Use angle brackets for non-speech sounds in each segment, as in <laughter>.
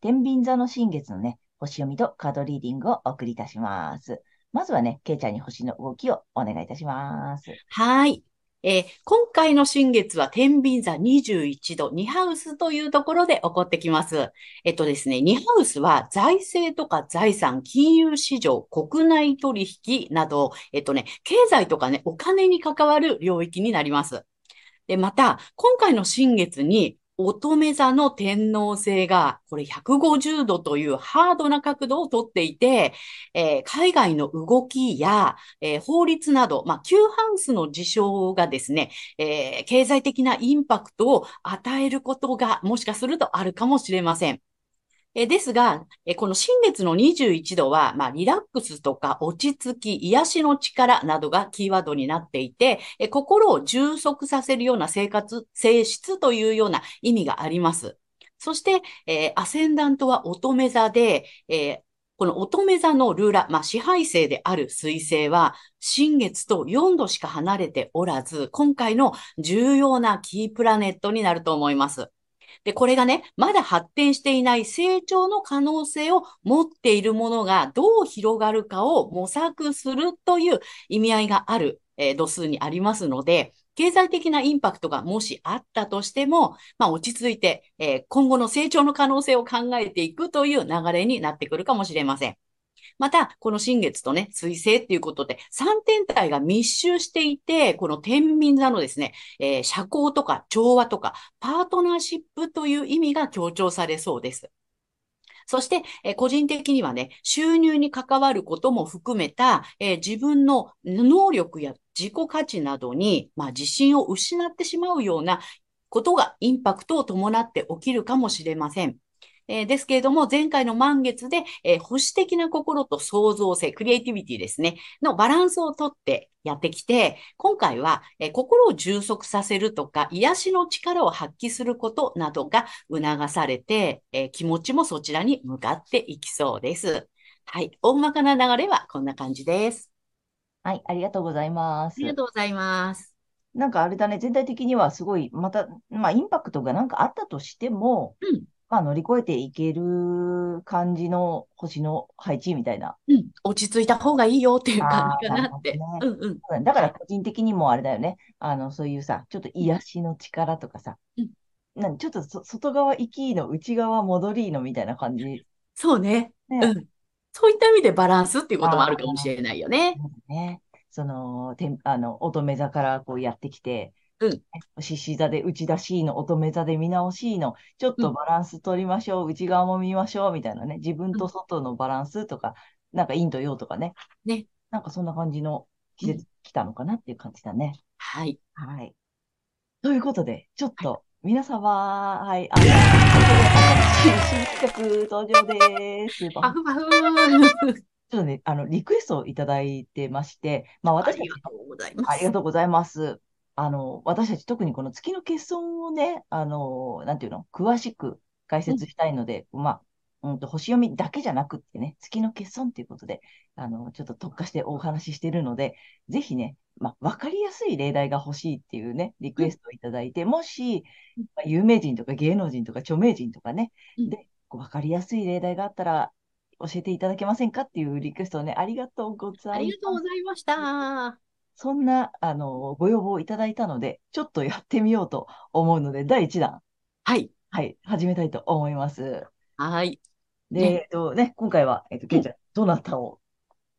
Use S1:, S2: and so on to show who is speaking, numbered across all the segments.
S1: 天秤座の新月のね、星読みとカードリーディングをお送りいたします。まずはね、ケイちゃんに星の動きをお願いいたします。
S2: はい。えー、今回の新月は天秤座21度、2ハウスというところで起こってきます。えっとですね、2ハウスは財政とか財産、金融市場、国内取引など、えっとね、経済とかね、お金に関わる領域になります。で、また、今回の新月に乙女座の天皇星が、これ150度というハードな角度をとっていて、えー、海外の動きや、えー、法律など、まあ、旧ハウスの事象がですね、えー、経済的なインパクトを与えることがもしかするとあるかもしれません。えですが、えこの新月の21度は、まあ、リラックスとか落ち着き、癒しの力などがキーワードになっていて、え心を充足させるような生活、性質というような意味があります。そして、えー、アセンダントは乙女座で、えー、この乙女座のルーラ、まあ、支配性である水星は、新月と4度しか離れておらず、今回の重要なキープラネットになると思います。で、これがね、まだ発展していない成長の可能性を持っているものがどう広がるかを模索するという意味合いがある、えー、度数にありますので、経済的なインパクトがもしあったとしても、まあ、落ち着いて、えー、今後の成長の可能性を考えていくという流れになってくるかもしれません。また、この新月とね、水星っていうことで、3天体が密集していて、この天秤座のですね、えー、社交とか調和とか、パートナーシップという意味が強調されそうです。そして、え、個人的にはね、収入に関わることも含めた、えー、自分の能力や自己価値などに、まあ、自信を失ってしまうようなことがインパクトを伴って起きるかもしれません。えー、ですけれども、前回の満月で、えー、保守的な心と創造性、クリエイティビティですね、のバランスをとってやってきて、今回は、えー、心を充足させるとか、癒しの力を発揮することなどが促されて、え気持ちもそちらに向かっていきそうです。はい。大まかな流れはこんな感じです。
S1: はい。ありがとうございます。
S2: ありがとうございます。
S1: なんかあれだね、全体的にはすごい、また、まあ、インパクトがなんかあったとしても、
S2: うん、
S1: まあ、乗り越えていける感じの星の配置みたいな。
S2: うん、落ち着いた方がいいよっていう感じかなって。ね、うん
S1: うん。だから個人的にもあれだよね。あの、そういうさ、ちょっと癒しの力とかさ、
S2: うん、
S1: なちょっと外側行きの内側戻りのみたいな感じ。
S2: そうね。ねうん。そういった意味でバランスっていうこともあるかもしれないよね。
S1: ね。その、てあの、乙女座からこうやってきて、
S2: うん。
S1: 獅子座で内出しいの、乙女座で見直しいの、ちょっとバランス取りましょう、うん、内側も見ましょう、みたいなね、自分と外のバランスとか、うん、なんか陰と陽とかね。
S2: ね。
S1: なんかそんな感じの季節来たのかなっていう感じだね。
S2: はい。
S1: はい。ということで、ちょっと、皆様、はい、あの、新曲登場です。<laughs>
S2: パフパフ
S1: ちょっとね、あの、リクエストをいただいてまして、まあ私あり
S2: がとうございます。
S1: ありがとうございます。あの、私たち特にこの月の欠損をね、あの、なんていうの、詳しく解説したいので、うん、まあ、うんと、星読みだけじゃなくってね、月の欠損っていうことで、あの、ちょっと特化してお話ししているので、ぜひね、まあ、わかりやすい例題が欲しいっていうね、リクエストをいただいて、もし、まあ、有名人とか芸能人とか著名人とかね、で、わかりやすい例題があったら、教えていただけませんかっていうリクエストをね、ありがとうございます。あ
S2: りがとうございました。
S1: そんな、あの、ご要望をいただいたので、ちょっとやってみようと思うので、第1弾。
S2: はい。
S1: はい、始めたいと思います。
S2: はい。
S1: で、ね、えっとね、今回は、えっと、けいちゃん、どなたを？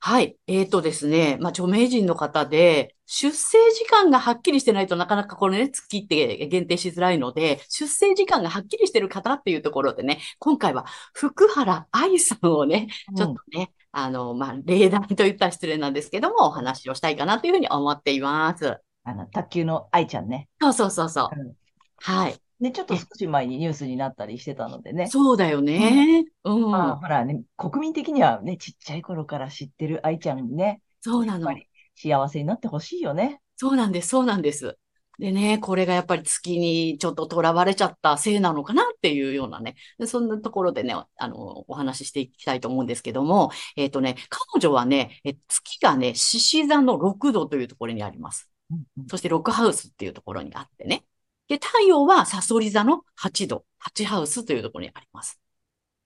S2: はい。えーとですね。まあ、著名人の方で、出生時間がはっきりしてないとなかなかこのね、月って限定しづらいので、出生時間がはっきりしてる方っていうところでね、今回は福原愛さんをね、ちょっとね、あの、まあ、例題と言ったら失礼なんですけども、お話をしたいかなというふうに思っています。
S1: あの、卓球の愛ちゃんね。
S2: そうそうそうそう。うん、はい。
S1: で、ちょっと少し前にニュースになったりしてたのでね。
S2: そうだよね。うん。
S1: まあ、ほらね、国民的にはね、ちっちゃい頃から知ってる愛ちゃんね。
S2: そうなの。
S1: 幸せになってほしいよね。
S2: そうなんです、そうなんです。でね、これがやっぱり月にちょっと囚われちゃったせいなのかなっていうようなね、そんなところでね、あの、お話ししていきたいと思うんですけども、えっ、ー、とね、彼女はね、え月がね、獅子座の6度というところにあります。うんうん、そしてロックハウスっていうところにあってね。で、太陽はサソリ座の8度、8ハウスというところにあります。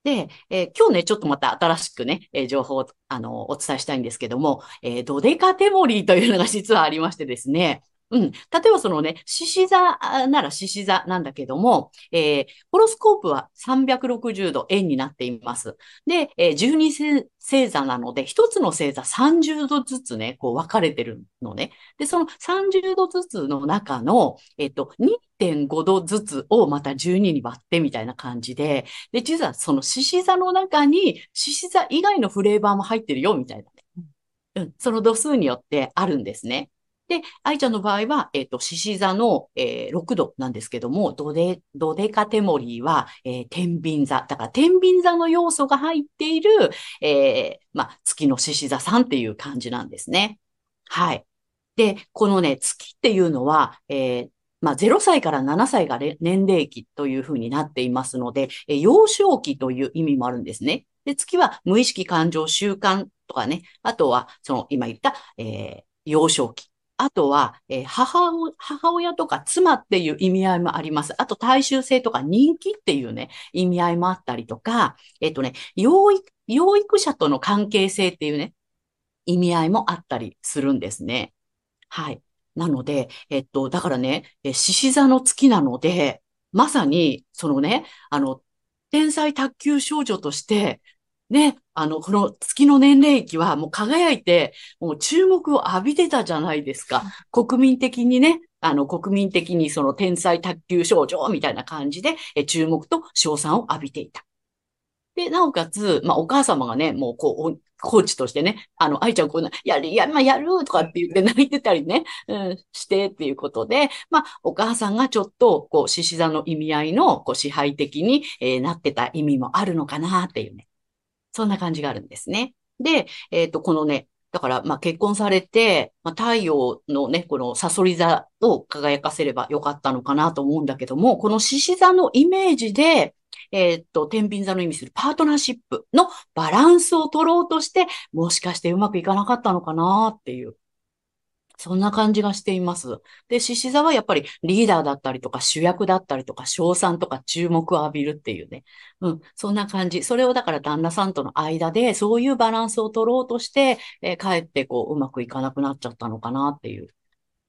S2: で、えー、今日ね、ちょっとまた新しくね、えー、情報を、あの、お伝えしたいんですけども、えー、ドデカテモリーというのが実はありましてですね、うん。例えばそのね、獅子座なら獅子座なんだけども、えー、ホロスコープは360度円になっています。で、えー、12星座なので、一つの星座30度ずつね、こう分かれてるのね。で、その30度ずつの中の、えっ、と、2.5度ずつをまた12に割ってみたいな感じで、で、実はその獅子座の中に獅子座以外のフレーバーも入ってるよ、みたいな。うん、その度数によってあるんですね。で、愛ちゃんの場合は、えっ、ー、と、獅子座の、えー、6度なんですけども、ドデ、ドデカテモリーは、えー、天秤座。だから、天秤座の要素が入っている、えー、まあ、月の獅子座さんっていう感じなんですね。はい。で、このね、月っていうのは、えー、まあ、0歳から7歳が年齢期というふうになっていますので、え、幼少期という意味もあるんですね。で、月は無意識感情習慣とかね、あとは、その今言った、えー、幼少期。あとは、えー、母母親とか妻っていう意味合いもあります。あと、大衆性とか人気っていうね、意味合いもあったりとか、えっ、ー、とね、養育、養育者との関係性っていうね、意味合いもあったりするんですね。はい。なので、えっと、だからね、獅子座の月なので、まさに、そのね、あの、天才卓球少女として、ね、あの、この月の年齢期はもう輝いて、もう注目を浴びてたじゃないですか。国民的にね、あの、国民的にその天才卓球少女みたいな感じで、え注目と賞賛を浴びていた。で、なおかつ、まあ、お母様がね、もう、こう、コーチとしてね、あの、愛ちゃんこうな、やる、や、まあ、やるとかって言って泣いてたりね、うん、してっていうことで、まあ、お母さんがちょっと、こう、獅子座の意味合いの、こう、支配的に、えー、なってた意味もあるのかなっていうね。そんな感じがあるんですね。で、えっ、ー、と、このね、だから、まあ、結婚されて、まあ、太陽のね、このサソリ座を輝かせればよかったのかなと思うんだけども、この獅子座のイメージで、えっ、と、天秤座の意味するパートナーシップのバランスを取ろうとして、もしかしてうまくいかなかったのかなっていう。そんな感じがしています。で、獅子座はやっぱりリーダーだったりとか主役だったりとか賞賛とか注目を浴びるっていうね。うん、そんな感じ。それをだから旦那さんとの間でそういうバランスを取ろうとして、えー、かえってこううまくいかなくなっちゃったのかなっていう。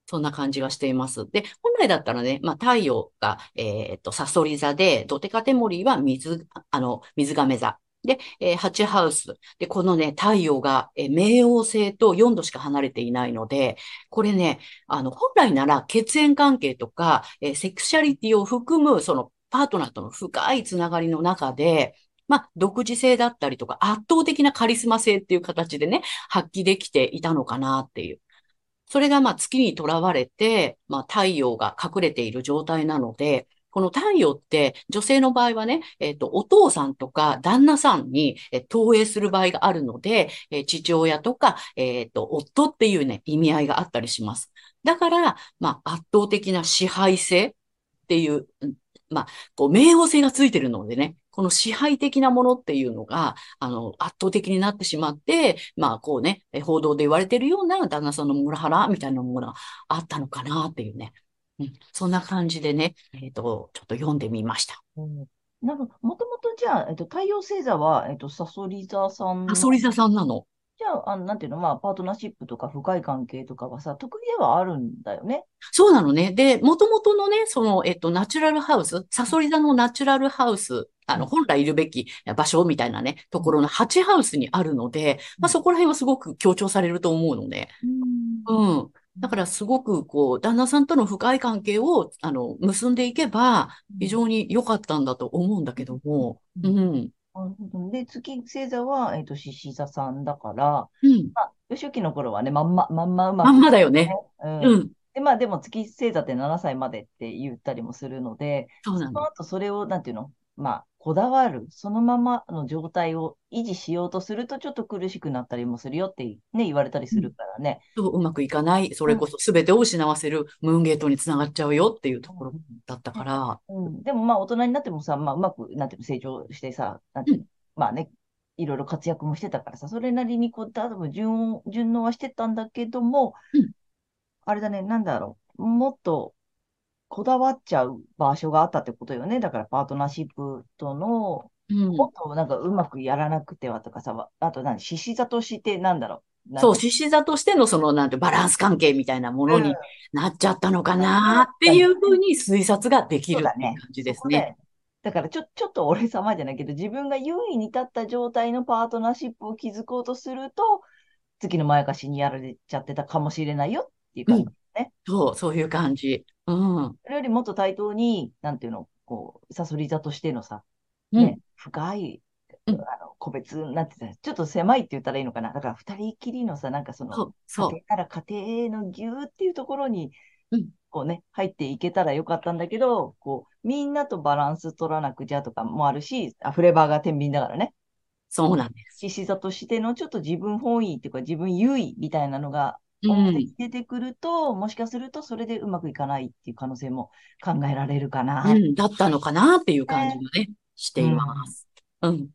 S2: そんな感じがしています。で、本来だったらね、まあ、太陽が、えっ、と、サソリ座で、ドテカテモリーは水、あの、水亀座。で、えー、8ハウス。で、このね、太陽が、えー、冥王星と4度しか離れていないので、これね、あの、本来なら血縁関係とか、えー、セクシャリティを含む、その、パートナーとの深いつながりの中で、まあ、独自性だったりとか、圧倒的なカリスマ性っていう形でね、発揮できていたのかなっていう。それがまあ月にとらわれて、まあ太陽が隠れている状態なので、この太陽って女性の場合はね、えっ、ー、と、お父さんとか旦那さんに、え、投影する場合があるので、えー、父親とか、えっ、と、夫っていうね、意味合いがあったりします。だから、まあ、圧倒的な支配性っていう、まあ、こう、冥王星がついてるのでね、この支配的なものっていうのが、あの、圧倒的になってしまって、まあ、こうね、報道で言われてるような旦那さんのモラハラみたいなものがあったのかなっていうね。うん、そんな感じでね、えっ、ー、と、ちょっと読んでみました。
S1: うん、なんか、もともとじゃあ、えっ、ー、と、太陽星座は、えっ、ー、と、サソリ座さん。
S2: サソリ座さんなの？
S1: じじゃあ、あの、なんていうの、まあ、パートナーシップとか深い関係とかはさ、得意ではあるんだよね。
S2: そうなのね。で、もともとのね、その、えっと、ナチュラルハウス、サソリ座のナチュラルハウス、あの、本来いるべき場所みたいなね、ところの8ハウスにあるので、まあ、そこら辺はすごく強調されると思うので。うん。だからすごくこう、旦那さんとの深い関係を、あの、結んでいけば、非常に良かったんだと思うんだけども、うん。
S1: なるほど。で、月星座は、えっと、獅子座さんだから、
S2: うん。
S1: まあ、初期の頃はね、まんま、まんまうまく
S2: まんまだよね。
S1: うん
S2: うん。
S1: で、まあでも月星座って7歳までって言ったりもするので、そ
S2: そうなの。
S1: の後それを、なんていうの、まあ、こだわる、そのままの状態を維持しようとすると、ちょっと苦しくなったりもするよってね、言われたりするからね。
S2: そううまくいかない、それこそ全てを失わせるムーンゲートにつながっちゃうよっていうところだったから、
S1: うん、でもまあ大人になってもさ、まあうまく、なんていうの、成長してさ、なんていうの、まあね、いろいろ活躍もしてたからさ、それなりにこう、多分順応、順応はしてたんだけども、
S2: うん。
S1: あれだね、なんだろう、もっとこだわっちゃう場所があったってことよね。だからパートナーシップとの、
S2: うん
S1: もっとなんかうまくやらなくてはとかさ、あと何、獅子座としてなんだろう？
S2: そう、獅子座としてのその、なんてバランス関係みたいなものになっちゃったのかなっていうふうに推察ができる感じですね。
S1: だよだからちょ、ちょっと俺様じゃないけど、自分が優位に立った状態のパートナーシップを築こうとすると、月のまやかしにやられちゃってたかもしれないよっていう感じね。
S2: そう、そういう感じ。うん。
S1: それよりもっと対等に、なんていうの、こう、サソリ座としてのさ、
S2: うん
S1: ね、深い、
S2: うん
S1: あの、個別なんて言ったら、ちょっと狭いって言ったらいいのかな。だから二人きりのさ、なんかその、
S2: そう、そう
S1: 家。庭から家庭のぎゅーっていうところに
S2: うん、
S1: こうね、入っていけたらよかったんだけど、こう、みんなとバランス取らなくちゃとかもあるし、あフレーバーが天秤だからね。
S2: そうなんです。
S1: 獅子座としてのちょっと自分本位っていうか自分優位みたいなのが出てくると、もしかするとそれでうまくいかないっていう可能性も考えられるかな。
S2: うん、だったのかなっていう感じがね、しています。うん。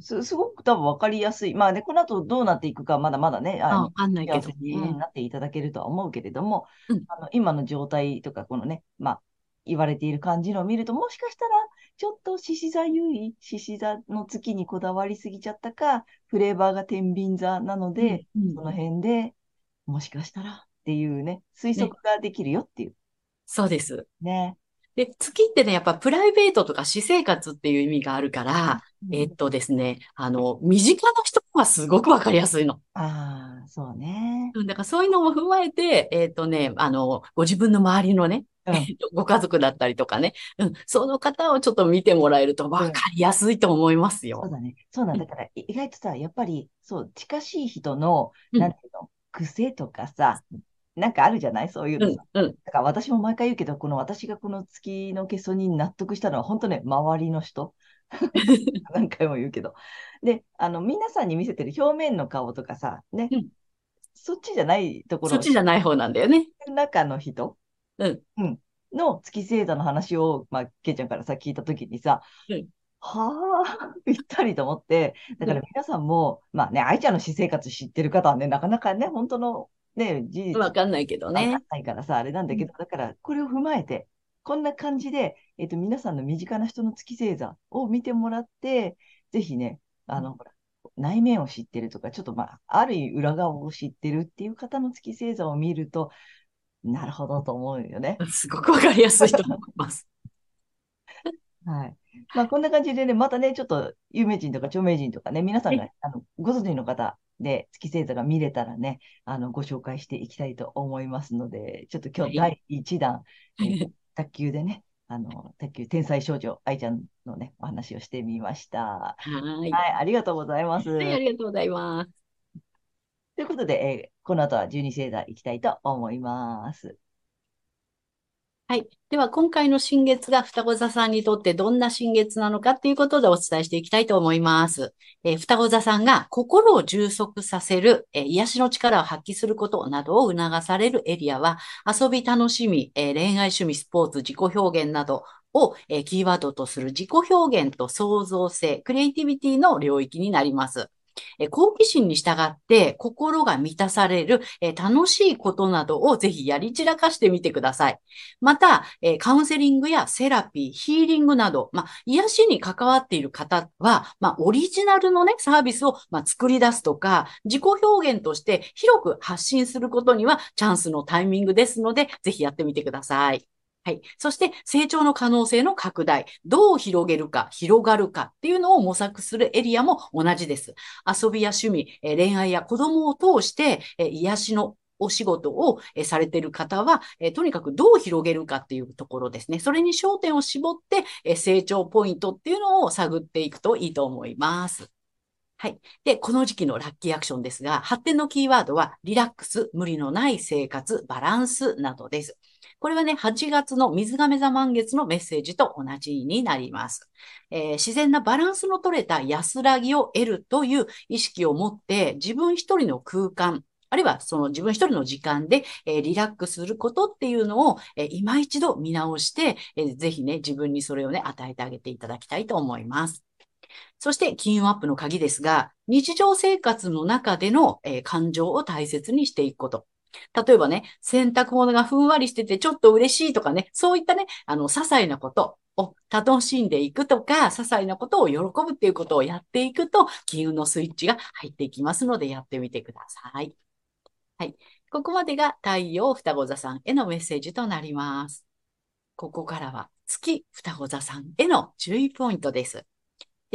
S1: すすごく多分分かりやすい。まあね、この後どうなっていくかまだまだね、
S2: あ、
S1: あ
S2: わかんないけど
S1: うん
S2: ね。
S1: なっていただけるとは思うけれども、
S2: うん
S1: あの今の状態とか、このね、まあ、言われている感じのを見ると、もしかしたら、ちょっと獅子座優位、獅子座の月にこだわりすぎちゃったか、フレーバーが天秤座なので、
S2: うん
S1: その辺でもしかしたらっていうね、推測ができるよっていう
S2: そうです。
S1: ね。
S2: で、月ってね、やっぱプライベートとか私生活っていう意味があるから、えっとですね、あの、身近な人はすごくわかりやすいの。
S1: ああ、そうね。
S2: うんだからそういうのも踏まえて、えっとね、あの、ご自分の周りのね、
S1: うん
S2: えっとご家族だったりとかね、うん、その方をちょっと見てもらえるとわかりやすいと思いますよ。
S1: そうだね。そうなんだから、い意外とさ、やっぱり、そう、近しい人の、
S2: うん
S1: なんていうの、癖とかさ、なんかあるじゃない？そういう
S2: うん
S1: のさ。、
S2: うん、
S1: だから私も毎回言うけど、この私がこの月の欠損に納得したのは、本当ね、周りの人。<laughs> 何回も言うけど。で、あの、皆さんに見せてる表面の顔とかさ、ね、
S2: うん。
S1: そっちじゃないところ。
S2: そっちじゃない方なんだよね。
S1: 中の人、
S2: うん。
S1: の月星座の話を、まあ、けいちゃんからさ、聞いたときにさ、
S2: うん
S1: はあ、<laughs> ぴったりと思って、だから皆さんも、まあね、愛ちゃんの私生活知ってる方はね、なかなかね、本当のね、事実
S2: わかんないけどね
S1: わかん。ないからさ、あれなんだけど、だから、これを踏まえて、こんな感じで、えっと、皆さんの身近な人の月星座を見てもらって、ぜひね、あの、ほら、内面を知ってるとか、ちょっとまあ、ある意味裏側を知ってるっていう方の月星座を見ると、なるほどと思うよね。
S2: すごくわかりやすいと思います。
S1: はい。まあ、こんな感じでね、またね、ちょっと有名人とか著名人とかね、皆さんが、あの、ご存知の方で月星座が見れたらね、あの、ご紹介していきたいと思いますので、ちょっと今日
S2: は
S1: 第1弾、えー <laughs> 卓球でね、あの、卓球天才少女愛ちゃんのね、お話をしてみました。
S2: はーい。
S1: はい、ありがとうございます。
S2: はい、ありがとうございます。
S1: ということで、えーこの後は12星座いきたいと思います。
S2: はい。では、今回の新月が双子座さんにとってどんな新月なのかっていうことでお伝えしていきたいと思います。えー双子座さんが心を充足させる、えー癒しの力を発揮することなどを促されるエリアは、遊び、楽しみ、えー恋愛、趣味、スポーツ、自己表現などを、えキーワードとする自己表現と創造性、クリエイティビティの領域になります。え好奇心に従って心が満たされる、え楽しいことなどをぜひやり散らかしてみてください。また、えカウンセリングやセラピー、ヒーリングなど、まあ、癒しに関わっている方は、まあ、オリジナルのね、サービスを、ま作り出すとか、自己表現として広く発信することにはチャンスのタイミングですので、ぜひやってみてください。はい。そして、成長の可能性の拡大。どう広げるか、広がるかっていうのを模索するエリアも同じです。遊びや趣味、恋愛や子供を通して、癒しのお仕事をされている方は、とにかくどう広げるかっていうところですね。それに焦点を絞って、成長ポイントっていうのを探っていくといいと思います。はい。で、この時期のラッキーアクションですが、発展のキーワードは、リラックス、無理のない生活、バランスなどです。これはね、8月の水亀座満月のメッセージと同じになります。えー、自然なバランスの取れた安らぎを得るという意識を持って、自分一人の空間、あるいはその自分一人の時間で、えー、リラックスすることっていうのを、えー、今一度見直して、えー、ぜひね、自分にそれをね、与えてあげていただきたいと思います。そして、金運アップの鍵ですが、日常生活の中での、えー、感情を大切にしていくこと。例えばね、洗濯物がふんわりしててちょっと嬉しいとかね、そういったね、あの、些細なことを楽しんでいくとか、些細なことを喜ぶっていうことをやっていくと、金運のスイッチが入っていきますので、やってみてください。はい。ここまでが太陽双子座さんへのメッセージとなります。ここからは月双子座さんへの注意ポイントです。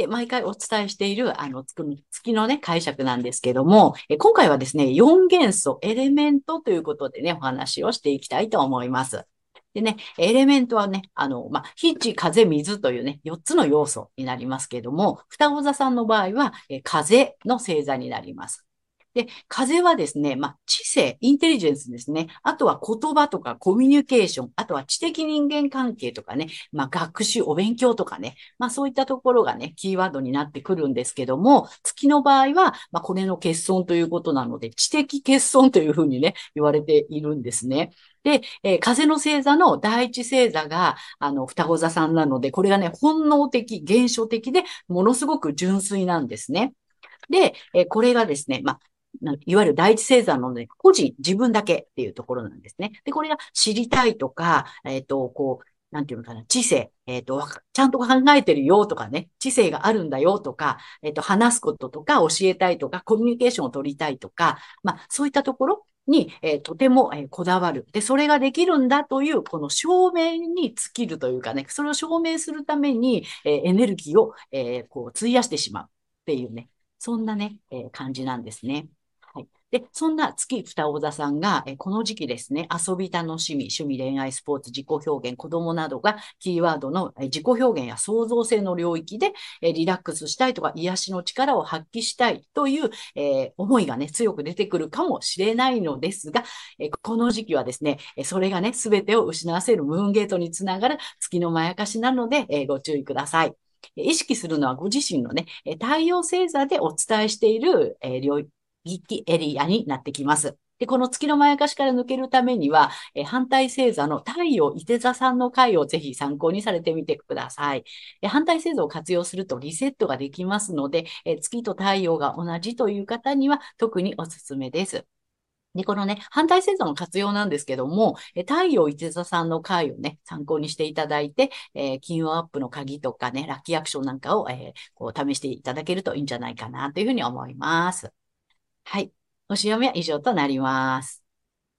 S2: で、毎回お伝えしている、あの、月のね、解釈なんですけども、え今回はですね、4元素、エレメントということでね、お話をしていきたいと思います。でね、エレメントはね、あの、まあ、火、地、風、水というね、4つの要素になりますけども、双子座さんの場合は、え風の星座になります。で、風はですね、まあ、知性、インテリジェンスですね。あとは言葉とかコミュニケーション、あとは知的人間関係とかね、まあ、学習、お勉強とかね、まあ、そういったところがね、キーワードになってくるんですけども、月の場合は、まあ、これの欠損ということなので、知的欠損というふうにね、言われているんですね。で、えー、風の星座の第一星座が、あの、双子座さんなので、これがね、本能的、現象的で、ものすごく純粋なんですね。で、えー、これがですね、まあ、いわゆる第一星座のね、個人、自分だけっていうところなんですね。で、これが知りたいとか、えっ、ー、と、こう、なんていうのかな、知性、えっ、ー、と、ちゃんと考えてるよとかね、知性があるんだよとか、えっ、ー、と、話すこととか、教えたいとか、コミュニケーションを取りたいとか、まあ、そういったところに、えー、とても、え、こだわる。で、それができるんだという、この証明に尽きるというかね、それを証明するために、え、エネルギーを、え、こう、費やしてしまうっていうね、そんなね、え、感じなんですね。で、そんな月双子座さんが、えこの時期ですね、遊び楽しみ、趣味、恋愛、スポーツ、自己表現、子供などがキーワードのえ自己表現や創造性の領域でえリラックスしたいとか、癒しの力を発揮したいという、え思いがね、強く出てくるかもしれないのですが、えこの時期はですね、それがね、すべてを失わせるムーンゲートにつながる月のまやかしなので、えご注意ください。意識するのはご自身のね、太陽星座でお伝えしている領域域エリアになってきます。で、この月のまやかしから抜けるためには、え反対星座の太陽伊手座さんの回をぜひ参考にされてみてください。え反対星座を活用するとリセットができますので、え月と太陽が同じという方には特におすすめです。で、このね、反対星座の活用なんですけども、え太陽伊手座さんの回をね、参考にしていただいて、えー、金運アップの鍵とかね、ラッキーアクションなんかを、えー、こう試していただけるといいんじゃないかなというふうに思います。はい。星読みは以上となります。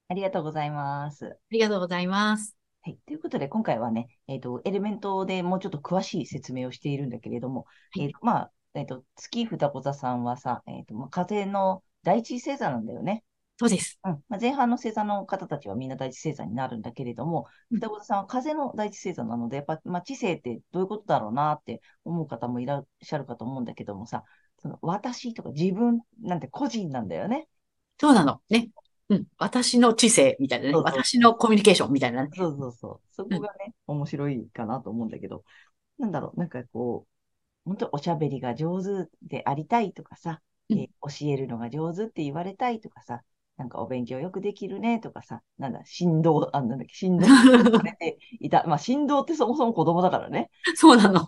S1: ありがとうございます。
S2: ありがとうございます。
S1: はい。ということで、今回はね、えっ、ー、と、エレメントでもうちょっと詳しい説明をしているんだけれども、はい、えー、まあ、えっ、ー、と、月双子座さんはさ、えっ、と、まあ、風の第一星座なんだよね。
S2: そうです。
S1: うん。まあ、前半の星座の方たちはみんな第一星座になるんだけれども、双子座さんは風の第一星座なので、やっぱ、まあ、知性ってどういうことだろうなって思う方もいらっしゃるかと思うんだけどもさ、その私とか自分なんて個人なんだよね。
S2: そうなの。ね。うん。私の知性みたいなね。そうそう私のコミュニケーションみたいなね。
S1: そうそうそう。そこがね、うん、面白いかなと思うんだけど、なんだろう、なんかこう、本当おしゃべりが上手でありたいとかさ、うん、えー、教えるのが上手って言われたいとかさ、なんかお勉強よくできるねとかさ、なんだ、振動、あ、なんだっけ、振動 <laughs> されていた。まあ、振動ってそもそも子供だからね。
S2: そうなの。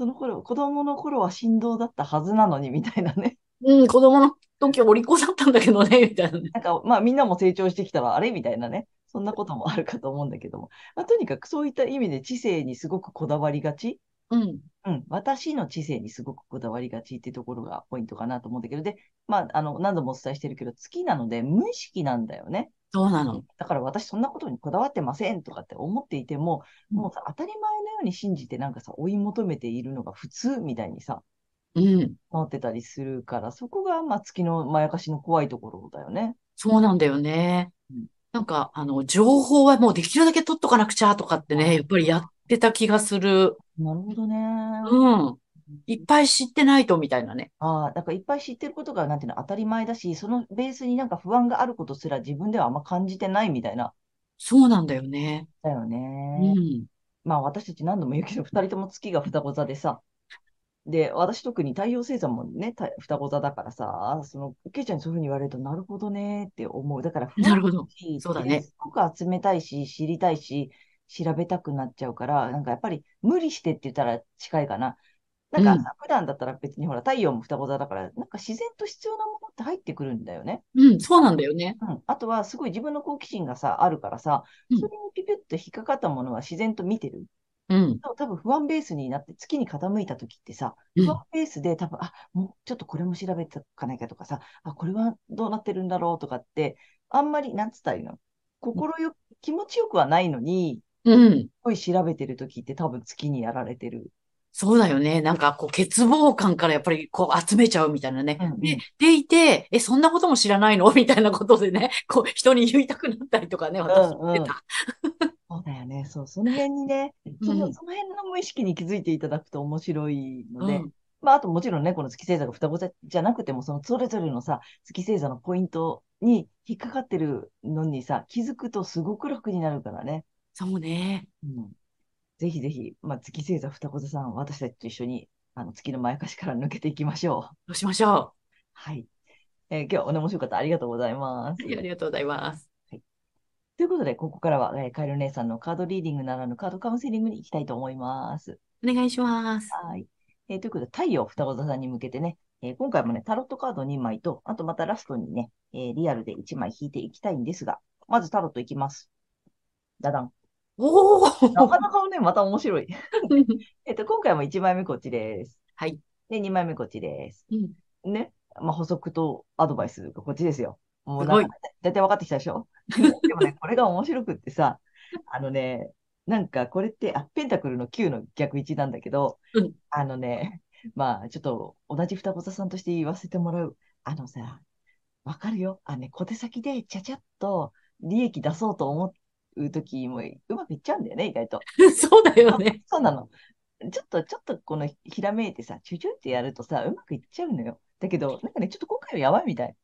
S1: その頃、子供の頃は振動だったはずなのに、みたいなね。
S2: うん、子供の時お利口だったんだけどね、みたいなね。
S1: なんか、まあみんなも成長してきたら、あれ？みたいなね。そんなこともあるかと思うんだけども。まあ、とにかくそういった意味で知性にすごくこだわりがち。
S2: うん。
S1: うん。私の知性にすごくこだわりがちっていうところがポイントかなと思うんだけど。で、まあ、あの、何度もお伝えしてるけど、月なので無意識なんだよね。
S2: そうなの。
S1: だから私そんなことにこだわってませんとかって思っていても、もうさ、当たり前うに信じてなんかさ、追い求めているのが普通みたいにさ、
S2: うん。
S1: なってたりするから、そこが、まあ、月のまやかしの怖いところだよね。
S2: そうなんだよね
S1: うん。
S2: なんか、あの、情報はもうできるだけ取っとかなくちゃとかってね、やっぱりやってた気がする。
S1: なるほどね。
S2: うん。いっぱい知ってないと、みたいなね。
S1: ああ、だからいっぱい知ってることが、なんていうの、当たり前だし、そのベースになんか不安があることすら自分ではあんま感じてないみたいな、
S2: そうなんだよね。
S1: だよ
S2: う
S1: ね。
S2: ん。
S1: まあ私たち何度も言うけど、二人とも月が双子座でさ、で、私特に太陽星座もね、た双子座だからさ、その、ケイちゃんにそういうふうに言われると、なるほどねって思う。だから、
S2: なるほど。
S1: し
S2: そうだね
S1: すごく集めたいし、知りたいし、調べたくなっちゃうから、なんかやっぱり無理してって言ったら近いかな。なんか
S2: うん
S1: さ、普段だったら別にほら、太陽も双子座だから、なんか自然と必要なものって入ってくるんだよね。
S2: うん、そうなんだよね。
S1: うん。あとは、すごい自分の好奇心がさ、あるからさ、
S2: うん
S1: それにピピュッと引っかかったものは自然と見てる。
S2: うん。
S1: 多分不安ベースになって月に傾いた時ってさ、
S2: うん
S1: 不安ベースで多分、あ、もうちょっとこれも調べておかなきゃとかさ、あ、これはどうなってるんだろうとかって、あんまり、なんつったらいいの？心よ、気持ちよくはないのに、
S2: うん。
S1: すごい調べてる時って多分月にやられてる。
S2: そうだよね。なんか、こう、欠乏感からやっぱり、こう、集めちゃうみたいなね。
S1: うんうん
S2: で、でいて、え、そんなことも知らないの？<laughs> みたいなことでね、こう、人に言いたくなったりとかね、私
S1: うんうん
S2: 言ってた。<laughs>
S1: そうだよね。そう、その辺にね、その、
S2: うん
S1: その辺の無意識に気づいていただくと面白いので、
S2: うん
S1: まあ、あともちろんね、この月星座が双子座じゃなくても、そのそれぞれのさ、月星座のポイントに引っかかってるのにさ、気づくとすごく楽になるからね。
S2: そうね。
S1: うん。ぜひぜひ、まあ、月星座双子座さん、私たちと一緒に、あの、月のまやかしから抜けていきましょう。
S2: どうしましょ
S1: はい。えー今日はお面白かった。ありがとうございます。
S2: う。はいありがとうございます。
S1: ということで、ここからは、えーカエル姉さんのカードリーディングならぬカードカウンセリングに行きたいと思います。
S2: お願いします。
S1: はい。えーということで、太陽双子座さんに向けてね、えー今回もね、タロットカード2枚と、あとまたラストにね、えーリアルで1枚引いていきたいんですが、まずタロットいきます。ダダン。
S2: お
S1: な
S2: ー
S1: かなかね、また面白い。<laughs> えっと、今回も1枚目こっちです。
S2: はい。
S1: で、2枚目こっちです。
S2: うん
S1: ね。まあ、補足とアドバイスがこっちですよ。もうなんか大体分かってきたでしょ？<laughs> でもね、これが面白くってさ、<laughs> あのね、なんかこれって、あ、ペンタクルの9の逆1なんだけど、
S2: うん
S1: あのね、まあ、ちょっと同じ双子座さんとして言わせてもらう。あのさ、わかるよ？あのね、小手先でちゃちゃっと利益出そうと思うときもうまくいっちゃうんだよね、意外と。<laughs>
S2: そうだよね。
S1: そうなの。ちょっと、ちょっとこのひらめいてさ、チュチュってやるとさ、うまくいっちゃうのよ。だけど、なんかね、ちょっと今回はやばいみたい。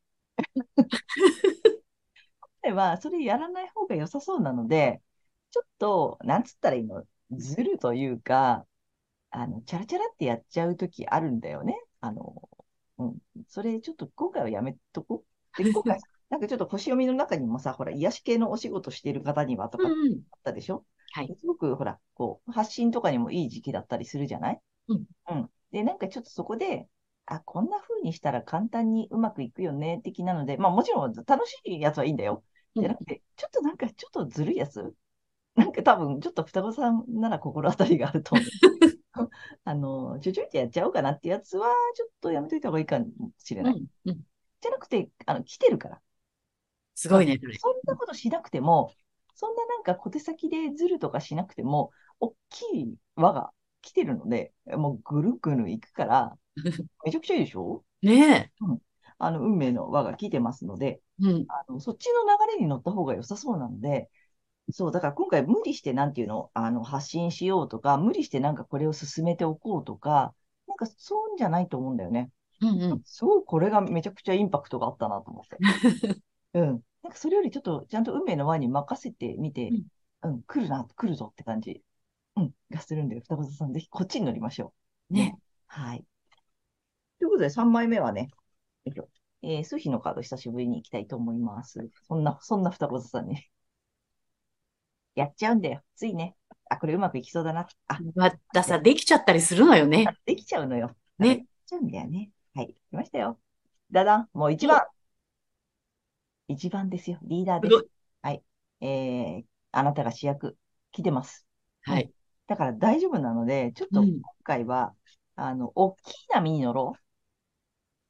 S1: 今回はそれやらない方が良さそうなので、ちょっと、なんつったらいいの、ずるというか、あの、チャラチャラってやっちゃうときあるんだよね。あの、うん。それちょっと今回はやめとこう。で、今回、なんかちょっと星読みの中にもさ、ほら、癒し系のお仕事している方にはとかあっ
S2: うん。
S1: たでしょ？
S2: はい。
S1: すごくほら、こう、発信とかにもいい時期だったりするじゃない？
S2: うん。
S1: うん。で、なんかちょっとそこで、あ、こんな風にしたら簡単にうまくいくよね、的なので、まあもちろん楽しいやつはいいんだよ。
S2: うん
S1: じゃなくて、ちょっとなんかちょっとずるいやつ？なんか多分、ちょっと双子さんなら心当たりがあると思う。<laughs> あの、ちょちょいってやっちゃおうかなってやつは、ちょっとやめといた方がいいかもしれない。
S2: うん。うん。
S1: じゃなくて、あの、来てるから。
S2: すごいね、そ
S1: んなことしなくても、そんななんか小手先でずるとかしなくても、大きい輪が来てるので、もうぐるぐるいくから、<laughs> めちゃくちゃいいでしょ？
S2: ね
S1: あの、運命の輪が来てますので、
S2: え。うん。
S1: あの、そっちの流れに乗った方が良さそうなので、そう、だから今回無理してなんていうの、あの、発信しようとか、無理してなんかこれを進めておこうとか、なんかそういうんじゃないと思うんだよね。
S2: うんうん。
S1: すごいこれがめちゃくちゃインパクトがあったなと思って。<laughs> うん。なんかそれよりちょっとちゃんと運命の輪に任せてみて、うん、来るな、来るぞって感じ、うん、がするんで、双子座さんぜひこっちに乗りましょう。
S2: ね。
S1: はい。ということで3枚目はね、よいしょえー、数比のカード久しぶりに行きたいと思います。そんな、そんな双子座さんに。<laughs> やっちゃうんだよ。ついね。あ、これうまくいきそうだな。あ、
S2: またさ、できちゃったりするのよね。<laughs>
S1: できちゃうのよ。
S2: ね
S1: できちゃうんだよね。はい。来ましたよ。だだん、もう一番。一番ですよ。リーダーです。はい。えー、あなたが主役、来てます。うん。
S2: はい。
S1: だから大丈夫なので、ちょっと今
S2: うん。
S1: 回は、あの、大きい波に乗ろう。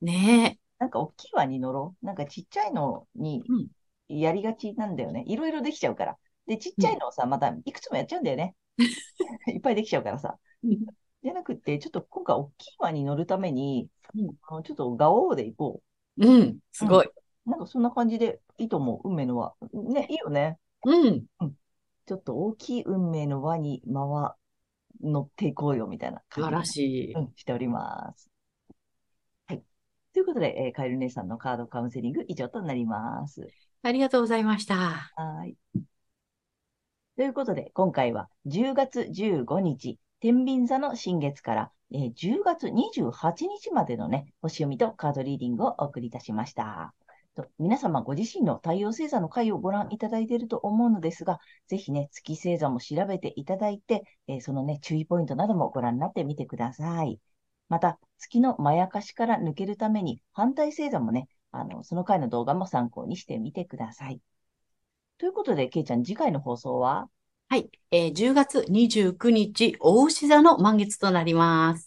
S2: ね
S1: なんか大きい輪に乗ろう。なんかちっちゃいのに
S2: え。うん。
S1: やりがちなんだよね。いろいろできちゃうから。で、ちっ
S2: うん。
S1: ちゃいのをさ、またいくつもやっちゃうんだよね。<laughs> いっぱいできちゃうからさ。
S2: うん。
S1: じゃなくて、ちょっと今回大きい輪に乗るために、
S2: うん。
S1: あのちょっとガオーで行こ
S2: うんす
S1: う。うん。
S2: ごい。
S1: なんかそんな感じでいいと思う。運命の輪。ね、いいよね。
S2: うん。
S1: うん。ちょっと大きい運命の輪に回、乗っていこうよ、みたいな
S2: 素晴らしい。
S1: うん、しております。はい。ということで、えーカエル姉さんのカードカウンセリング以上となります。
S2: ありがとうございました。
S1: はーい。ということで、今回は10月15日、天秤座の新月から、えー10月28日までのね、星読みとカードリーディングをお送りいたしました。皆様ご自身の太陽星座の回をご覧いただいていると思うのですが、ぜひね、月星座も調べていただいて、えーそのね、注意ポイントなどもご覧になってみてください。また、月のまやかしから抜けるために、反対星座もね、あの、その回の動画も参考にしてみてください。ということで、けいちゃん、次回の放送は？
S2: はい。えー10月29日、大牛座の満月となります。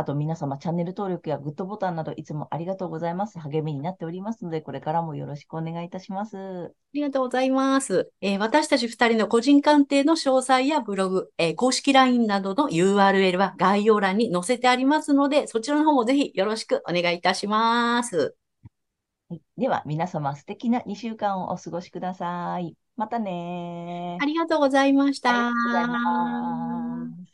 S1: はい。あと、皆様、チャンネル登録やグッドボタンなど、いつもありがとうございます。励みになっておりますので、これからもよろしくお願いいたします。
S2: ありがとうございます。えー私たち二人の個人鑑定の詳細やブログ、えー公式 LINE などの URL は概要欄に載せてありますので、そちらの方もぜひよろしくお願いいたします。
S1: はい。では、皆様、素敵な2週間をお過ごしください。またねー。
S2: ありがとうございまし
S1: ありがとうござい
S2: た。
S1: ます。